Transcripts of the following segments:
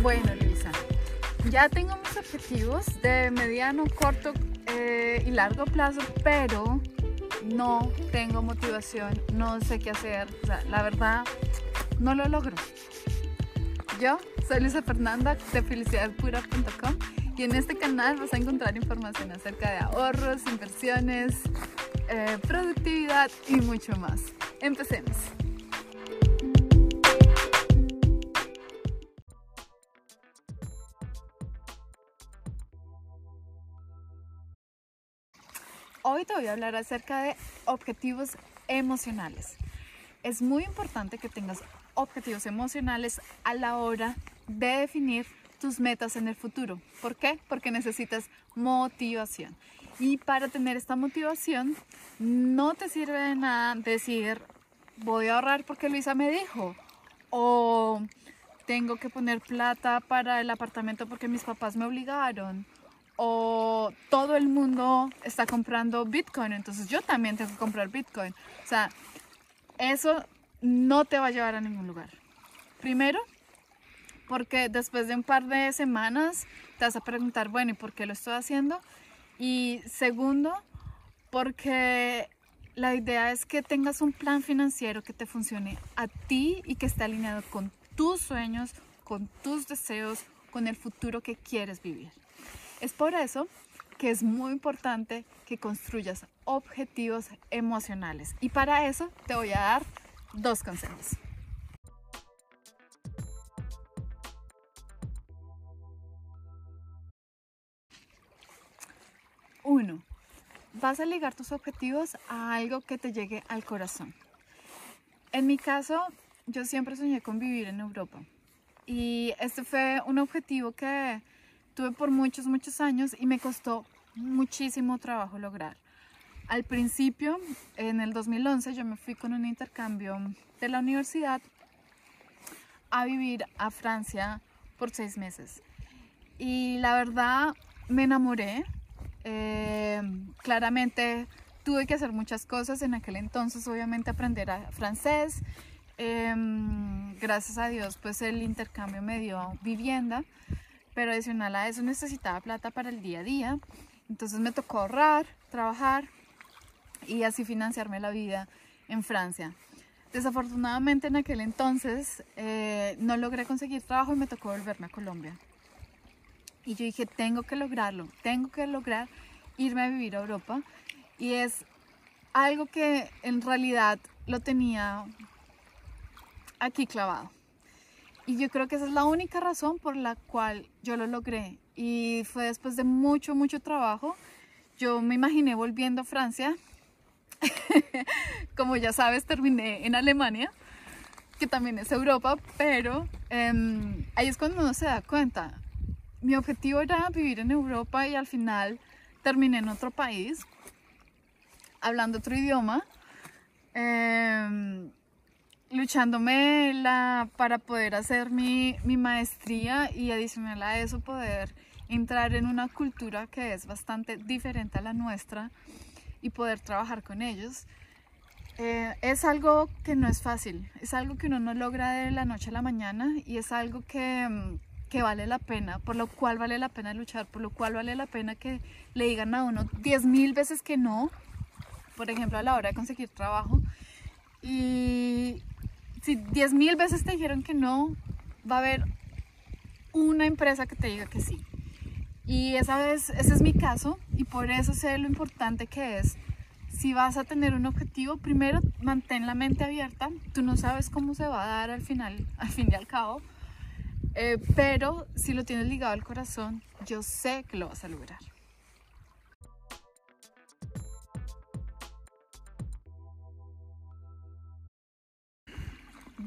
Bueno, Luisa, ya tengo mis objetivos de mediano, corto eh, y largo plazo, pero no tengo motivación, no sé qué hacer. La verdad, no lo logro. Yo soy Luisa Fernanda de felicidadpura.com y en este canal vas a encontrar información acerca de ahorros, inversiones, eh, productividad y mucho más. Empecemos. Hoy te voy a hablar acerca de objetivos emocionales. Es muy importante que tengas objetivos emocionales a la hora de definir tus metas en el futuro. ¿Por qué? Porque necesitas motivación. Y para tener esta motivación, no te sirve de nada decir, voy a ahorrar porque Luisa me dijo, o tengo que poner plata para el apartamento porque mis papás me obligaron, o todo el mundo está comprando Bitcoin, entonces yo también tengo que comprar Bitcoin. O sea, eso no te va a llevar a ningún lugar. Primero, porque después de un par de semanas te vas a preguntar, bueno, ¿y por qué lo estoy haciendo? Y segundo, porque la idea es que tengas un plan financiero que te funcione a ti y que esté alineado con tus sueños, con tus deseos, con el futuro que quieres vivir. Es por eso que es muy importante que construyas objetivos emocionales. Y para eso te voy a dar dos consejos. Uno, vas a ligar tus objetivos a algo que te llegue al corazón. En mi caso, yo siempre soñé con vivir en Europa. Y este fue un objetivo que tuve por muchos, muchos años y me costó muchísimo trabajo lograr. Al principio, en el 2011, yo me fui con un intercambio de la universidad a vivir a Francia por seis meses. Y la verdad, me enamoré. Eh, claramente tuve que hacer muchas cosas en aquel entonces, obviamente aprender a francés. Em, gracias a Dios, pues el intercambio me dio vivienda pero adicional a eso necesitaba plata para el día a día. Entonces me tocó ahorrar, trabajar y así financiarme la vida en Francia. Desafortunadamente en aquel entonces eh, no logré conseguir trabajo y me tocó volverme a Colombia. Y yo dije, tengo que lograrlo, tengo que lograr irme a vivir a Europa. Y es algo que en realidad lo tenía aquí clavado. Y yo creo que esa es la única razón por la cual yo lo logré. Y fue después de mucho, mucho trabajo. Yo me imaginé volviendo a Francia. Como ya sabes, terminé en Alemania, que también es Europa, pero em, ahí es cuando uno se da cuenta. Mi objetivo era vivir en Europa y al final terminé en otro país, hablando otro idioma. Eh, luchándome la, para poder hacer mi, mi, maestría y adicional a eso poder entrar en una cultura que es bastante diferente a la nuestra y poder trabajar con ellos. Eh, es algo que no es fácil, es algo que uno no logra de la noche a la mañana y es algo que, mm, que vale la pena, por lo cual vale la pena luchar, por lo cual vale la pena que le digan a uno 10 mil veces que no, por ejemplo a la hora de conseguir trabajo. Y, si 10 mil veces te dijeron que no, va a haber una empresa que te diga que sí. Y esa vez, ese es mi caso y por eso sé lo importante que es. Si vas a tener un objetivo, primero mantén la mente abierta. Tú no sabes cómo se va a dar al final, al fin y al cabo. Eh, pero si lo tienes ligado al corazón, yo sé que lo vas a lograr.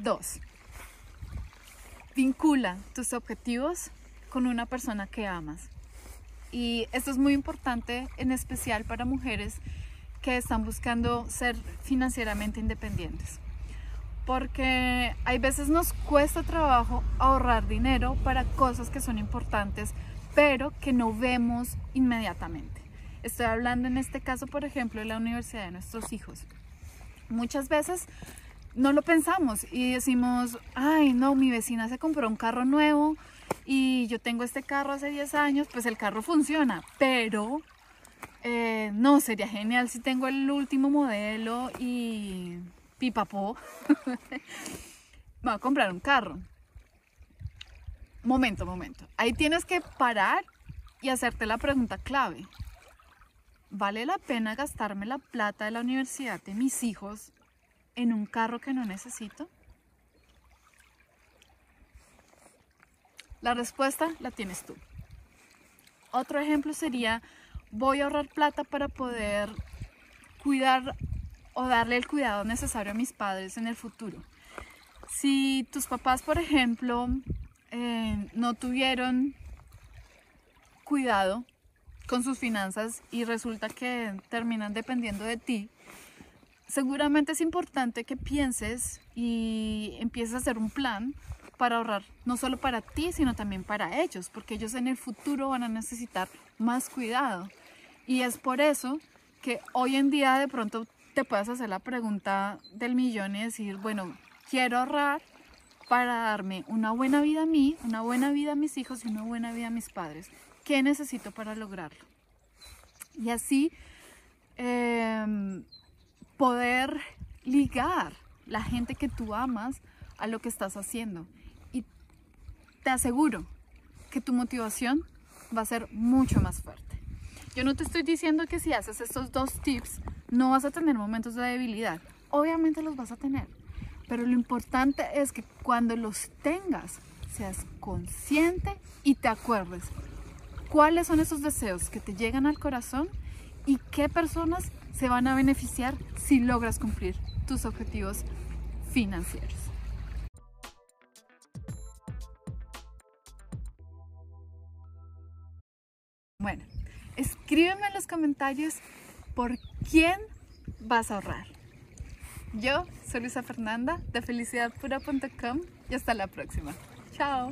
Dos, vincula tus objetivos con una persona que amas. Y esto es muy importante, en especial para mujeres que están buscando ser financieramente independientes. Porque hay veces nos cuesta trabajo ahorrar dinero para cosas que son importantes, pero que no vemos inmediatamente. Estoy hablando en este caso, por ejemplo, de la universidad de nuestros hijos. Muchas veces no lo pensamos y decimos, ay no, mi vecina se compró un carro nuevo y yo tengo este carro hace 10 años, pues el carro funciona, pero eh, no, sería genial si tengo el último modelo y pipapó. Voy a comprar un carro. Momento, momento. Ahí tienes que parar y hacerte la pregunta clave. ¿Vale la pena gastarme la plata de la universidad de mis hijos en un carro que no necesito? La respuesta la tienes tú. Otro ejemplo sería, voy a ahorrar plata para poder cuidar o darle el cuidado necesario a mis padres en el futuro. Si tus papás, por ejemplo, eh, no tuvieron cuidado con sus finanzas y resulta que terminan dependiendo de ti, seguramente es importante que pienses y empieces a hacer un plan para ahorrar, no solo para ti, sino también para ellos, porque ellos en el futuro van a necesitar más cuidado. Y es por eso que hoy en día de pronto te puedes hacer la pregunta del millón y decir, bueno, quiero ahorrar para darme una buena vida a mí, una buena vida a mis hijos y una buena vida a mis padres. ¿Qué necesito para lograrlo? Y así em, poder ligar la gente que tú amas a lo que estás haciendo. Y te aseguro que tu motivación va a ser mucho más fuerte. Yo no te estoy diciendo que si haces estos dos tips no vas a tener momentos de debilidad. Obviamente los vas a tener pero lo importante es que cuando los tengas, seas consciente y te acuerdes cuáles son esos deseos que te llegan al corazón y qué personas se van a beneficiar si logras cumplir tus objetivos financieros. Bueno, escríbeme en los comentarios por quién vas a ahorrar. Yo soy Luisa Fernanda de felicidadpura.com y hasta la próxima. Chao.